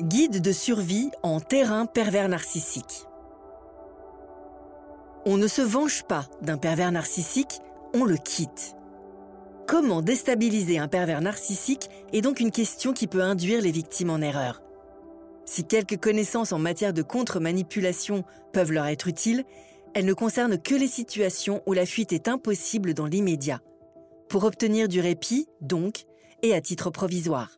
Guide de survie en terrain pervers narcissique. On ne se venge pas d'un pervers narcissique, on le quitte. Comment déstabiliser un pervers narcissique est donc une question qui peut induire les victimes en erreur. Si quelques connaissances en matière de contre-manipulation peuvent leur être utiles, elles ne concernent que les situations où la fuite est impossible dans l'immédiat. Pour obtenir du répit, donc, et à titre provisoire.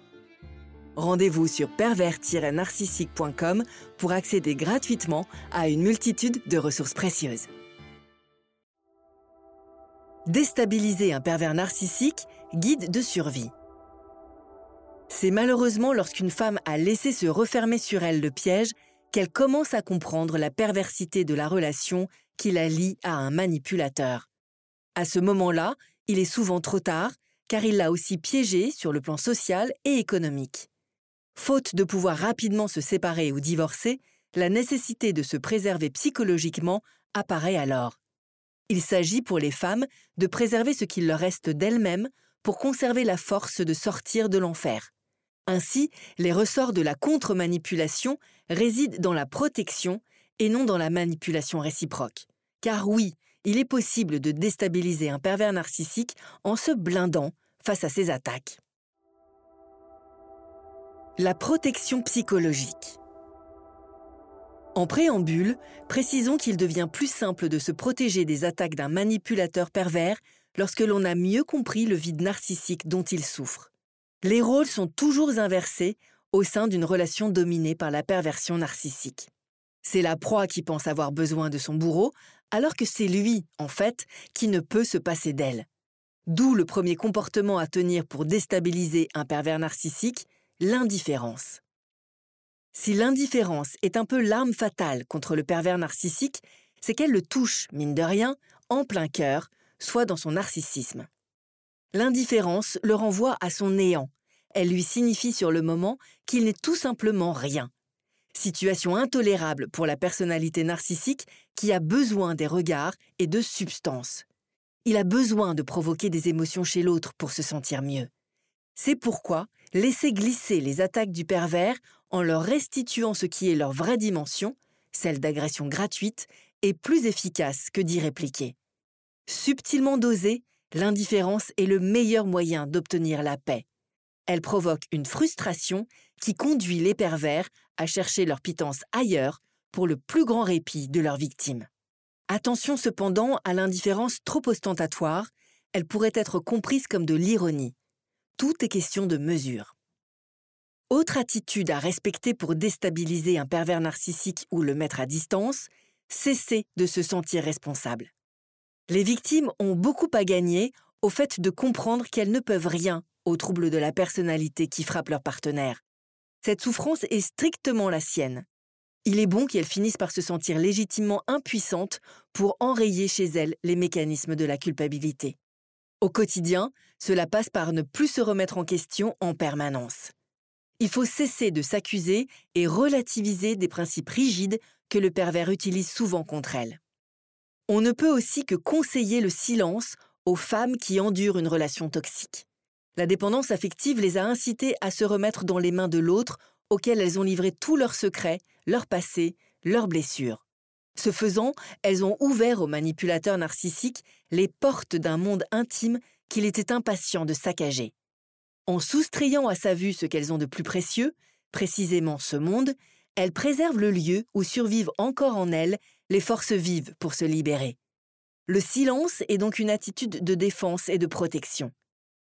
Rendez-vous sur pervers-narcissique.com pour accéder gratuitement à une multitude de ressources précieuses. Déstabiliser un pervers narcissique, guide de survie. C'est malheureusement lorsqu'une femme a laissé se refermer sur elle le piège qu'elle commence à comprendre la perversité de la relation qui la lie à un manipulateur. À ce moment-là, il est souvent trop tard, car il l'a aussi piégée sur le plan social et économique. Faute de pouvoir rapidement se séparer ou divorcer, la nécessité de se préserver psychologiquement apparaît alors. Il s'agit pour les femmes de préserver ce qu'il leur reste d'elles-mêmes pour conserver la force de sortir de l'enfer. Ainsi, les ressorts de la contre-manipulation résident dans la protection et non dans la manipulation réciproque. Car oui, il est possible de déstabiliser un pervers narcissique en se blindant face à ses attaques. La protection psychologique. En préambule, précisons qu'il devient plus simple de se protéger des attaques d'un manipulateur pervers lorsque l'on a mieux compris le vide narcissique dont il souffre. Les rôles sont toujours inversés au sein d'une relation dominée par la perversion narcissique. C'est la proie qui pense avoir besoin de son bourreau, alors que c'est lui, en fait, qui ne peut se passer d'elle. D'où le premier comportement à tenir pour déstabiliser un pervers narcissique, l'indifférence. Si l'indifférence est un peu l'arme fatale contre le pervers narcissique, c'est qu'elle le touche, mine de rien, en plein cœur, soit dans son narcissisme. L'indifférence le renvoie à son néant. Elle lui signifie sur le moment qu'il n'est tout simplement rien. Situation intolérable pour la personnalité narcissique qui a besoin des regards et de substance. Il a besoin de provoquer des émotions chez l'autre pour se sentir mieux. C'est pourquoi laisser glisser les attaques du pervers en leur restituant ce qui est leur vraie dimension, celle d'agression gratuite, est plus efficace que d'y répliquer. Subtilement dosée, l'indifférence est le meilleur moyen d'obtenir la paix. Elle provoque une frustration qui conduit les pervers à chercher leur pitance ailleurs pour le plus grand répit de leurs victimes. Attention cependant à l'indifférence trop ostentatoire, elle pourrait être comprise comme de l'ironie tout est question de mesure. Autre attitude à respecter pour déstabiliser un pervers narcissique ou le mettre à distance, cesser de se sentir responsable. Les victimes ont beaucoup à gagner au fait de comprendre qu'elles ne peuvent rien aux troubles de la personnalité qui frappent leur partenaire. Cette souffrance est strictement la sienne. Il est bon qu'elles finissent par se sentir légitimement impuissantes pour enrayer chez elles les mécanismes de la culpabilité. Au quotidien, cela passe par ne plus se remettre en question en permanence. Il faut cesser de s'accuser et relativiser des principes rigides que le pervers utilise souvent contre elles. On ne peut aussi que conseiller le silence aux femmes qui endurent une relation toxique. La dépendance affective les a incitées à se remettre dans les mains de l'autre auquel elles ont livré tous leurs secrets, leur passé, leurs blessures. Ce faisant, elles ont ouvert aux manipulateurs narcissiques les portes d'un monde intime qu'il était impatient de saccager. En soustrayant à sa vue ce qu'elles ont de plus précieux, précisément ce monde, elles préservent le lieu où survivent encore en elles les forces vives pour se libérer. Le silence est donc une attitude de défense et de protection.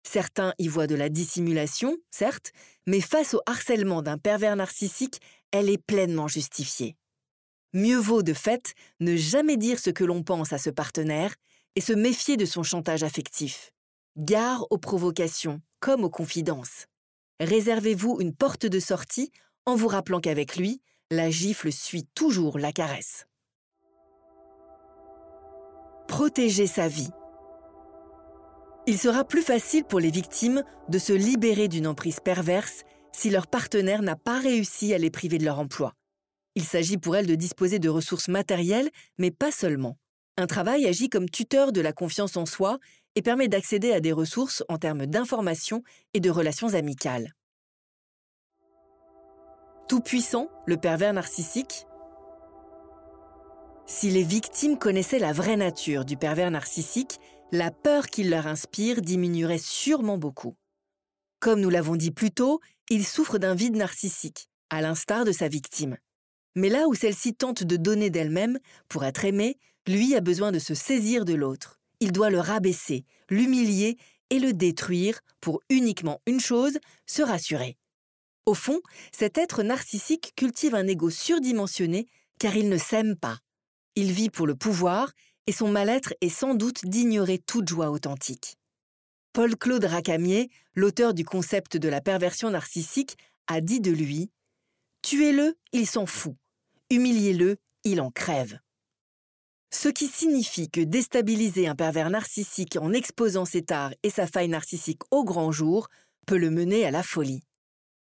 Certains y voient de la dissimulation, certes, mais face au harcèlement d'un pervers narcissique, elle est pleinement justifiée. Mieux vaut de fait ne jamais dire ce que l'on pense à ce partenaire et se méfier de son chantage affectif. Gare aux provocations comme aux confidences. réservez-vous une porte de sortie en vous rappelant qu'avec lui, la gifle suit toujours la caresse. Protéger sa vie. Il sera plus facile pour les victimes de se libérer d'une emprise perverse si leur partenaire n'a pas réussi à les priver de leur emploi. Il s'agit pour elles de disposer de ressources matérielles, mais pas seulement. Un travail agit comme tuteur de la confiance en soi et permet d'accéder à des ressources en termes d'information et de relations amicales. Tout-puissant, le pervers narcissique Si les victimes connaissaient la vraie nature du pervers narcissique, la peur qu'il leur inspire diminuerait sûrement beaucoup. Comme nous l'avons dit plus tôt, il souffre d'un vide narcissique, à l'instar de sa victime. Mais là où celle-ci tente de donner d'elle-même, pour être aimée, lui a besoin de se saisir de l'autre. Il doit le rabaisser, l'humilier et le détruire pour uniquement une chose, se rassurer. Au fond, cet être narcissique cultive un ego surdimensionné car il ne s'aime pas. Il vit pour le pouvoir et son mal-être est sans doute d'ignorer toute joie authentique. Paul-Claude Racamier, l'auteur du concept de la perversion narcissique, a dit de lui Tuez-le, il s'en fout. Humiliez-le, il en crève. Ce qui signifie que déstabiliser un pervers narcissique en exposant ses tares et sa faille narcissique au grand jour peut le mener à la folie.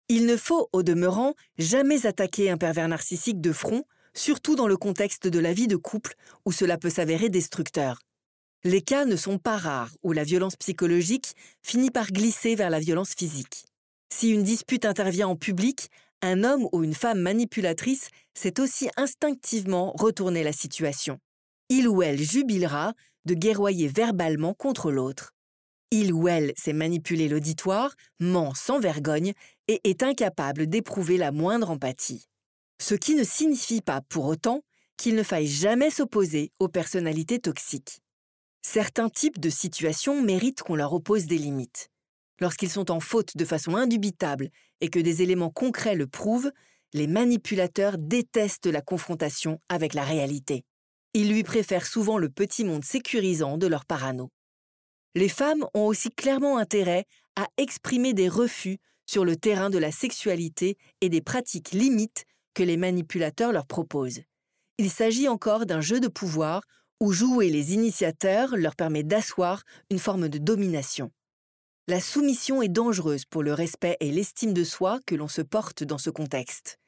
Il ne faut, au demeurant, jamais attaquer un pervers narcissique de front, surtout dans le contexte de la vie de couple où cela peut s'avérer destructeur. Les cas ne sont pas rares où la violence psychologique finit par glisser vers la violence physique. Si une dispute intervient en public, un homme ou une femme manipulatrice sait aussi instinctivement retourner la situation. Il ou elle jubilera de guerroyer verbalement contre l'autre. Il ou elle sait manipuler l'auditoire, ment sans vergogne et est incapable d'éprouver la moindre empathie. Ce qui ne signifie pas pour autant qu'il ne faille jamais s'opposer aux personnalités toxiques. Certains types de situations méritent qu'on leur oppose des limites. Lorsqu'ils sont en faute de façon indubitable et que des éléments concrets le prouvent, les manipulateurs détestent la confrontation avec la réalité. Ils lui préfèrent souvent le petit monde sécurisant de leur parano. Les femmes ont aussi clairement intérêt à exprimer des refus sur le terrain de la sexualité et des pratiques limites que les manipulateurs leur proposent. Il s'agit encore d'un jeu de pouvoir où jouer les initiateurs leur permet d'asseoir une forme de domination. La soumission est dangereuse pour le respect et l'estime de soi que l'on se porte dans ce contexte.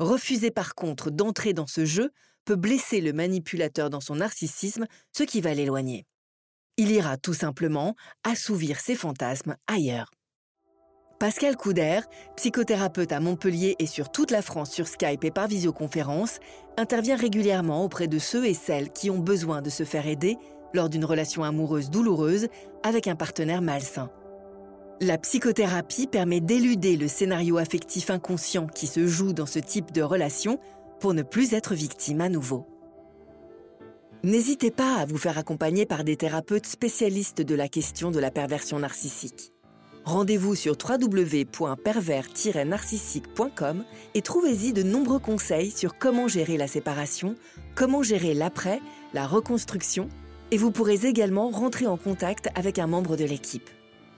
Refuser par contre d'entrer dans ce jeu peut blesser le manipulateur dans son narcissisme, ce qui va l'éloigner. Il ira tout simplement assouvir ses fantasmes ailleurs. Pascal Couder, psychothérapeute à Montpellier et sur toute la France sur Skype et par visioconférence, intervient régulièrement auprès de ceux et celles qui ont besoin de se faire aider lors d'une relation amoureuse douloureuse avec un partenaire malsain. La psychothérapie permet d'éluder le scénario affectif inconscient qui se joue dans ce type de relation pour ne plus être victime à nouveau. N'hésitez pas à vous faire accompagner par des thérapeutes spécialistes de la question de la perversion narcissique. Rendez-vous sur www.pervers-narcissique.com et trouvez-y de nombreux conseils sur comment gérer la séparation, comment gérer l'après, la reconstruction, et vous pourrez également rentrer en contact avec un membre de l'équipe.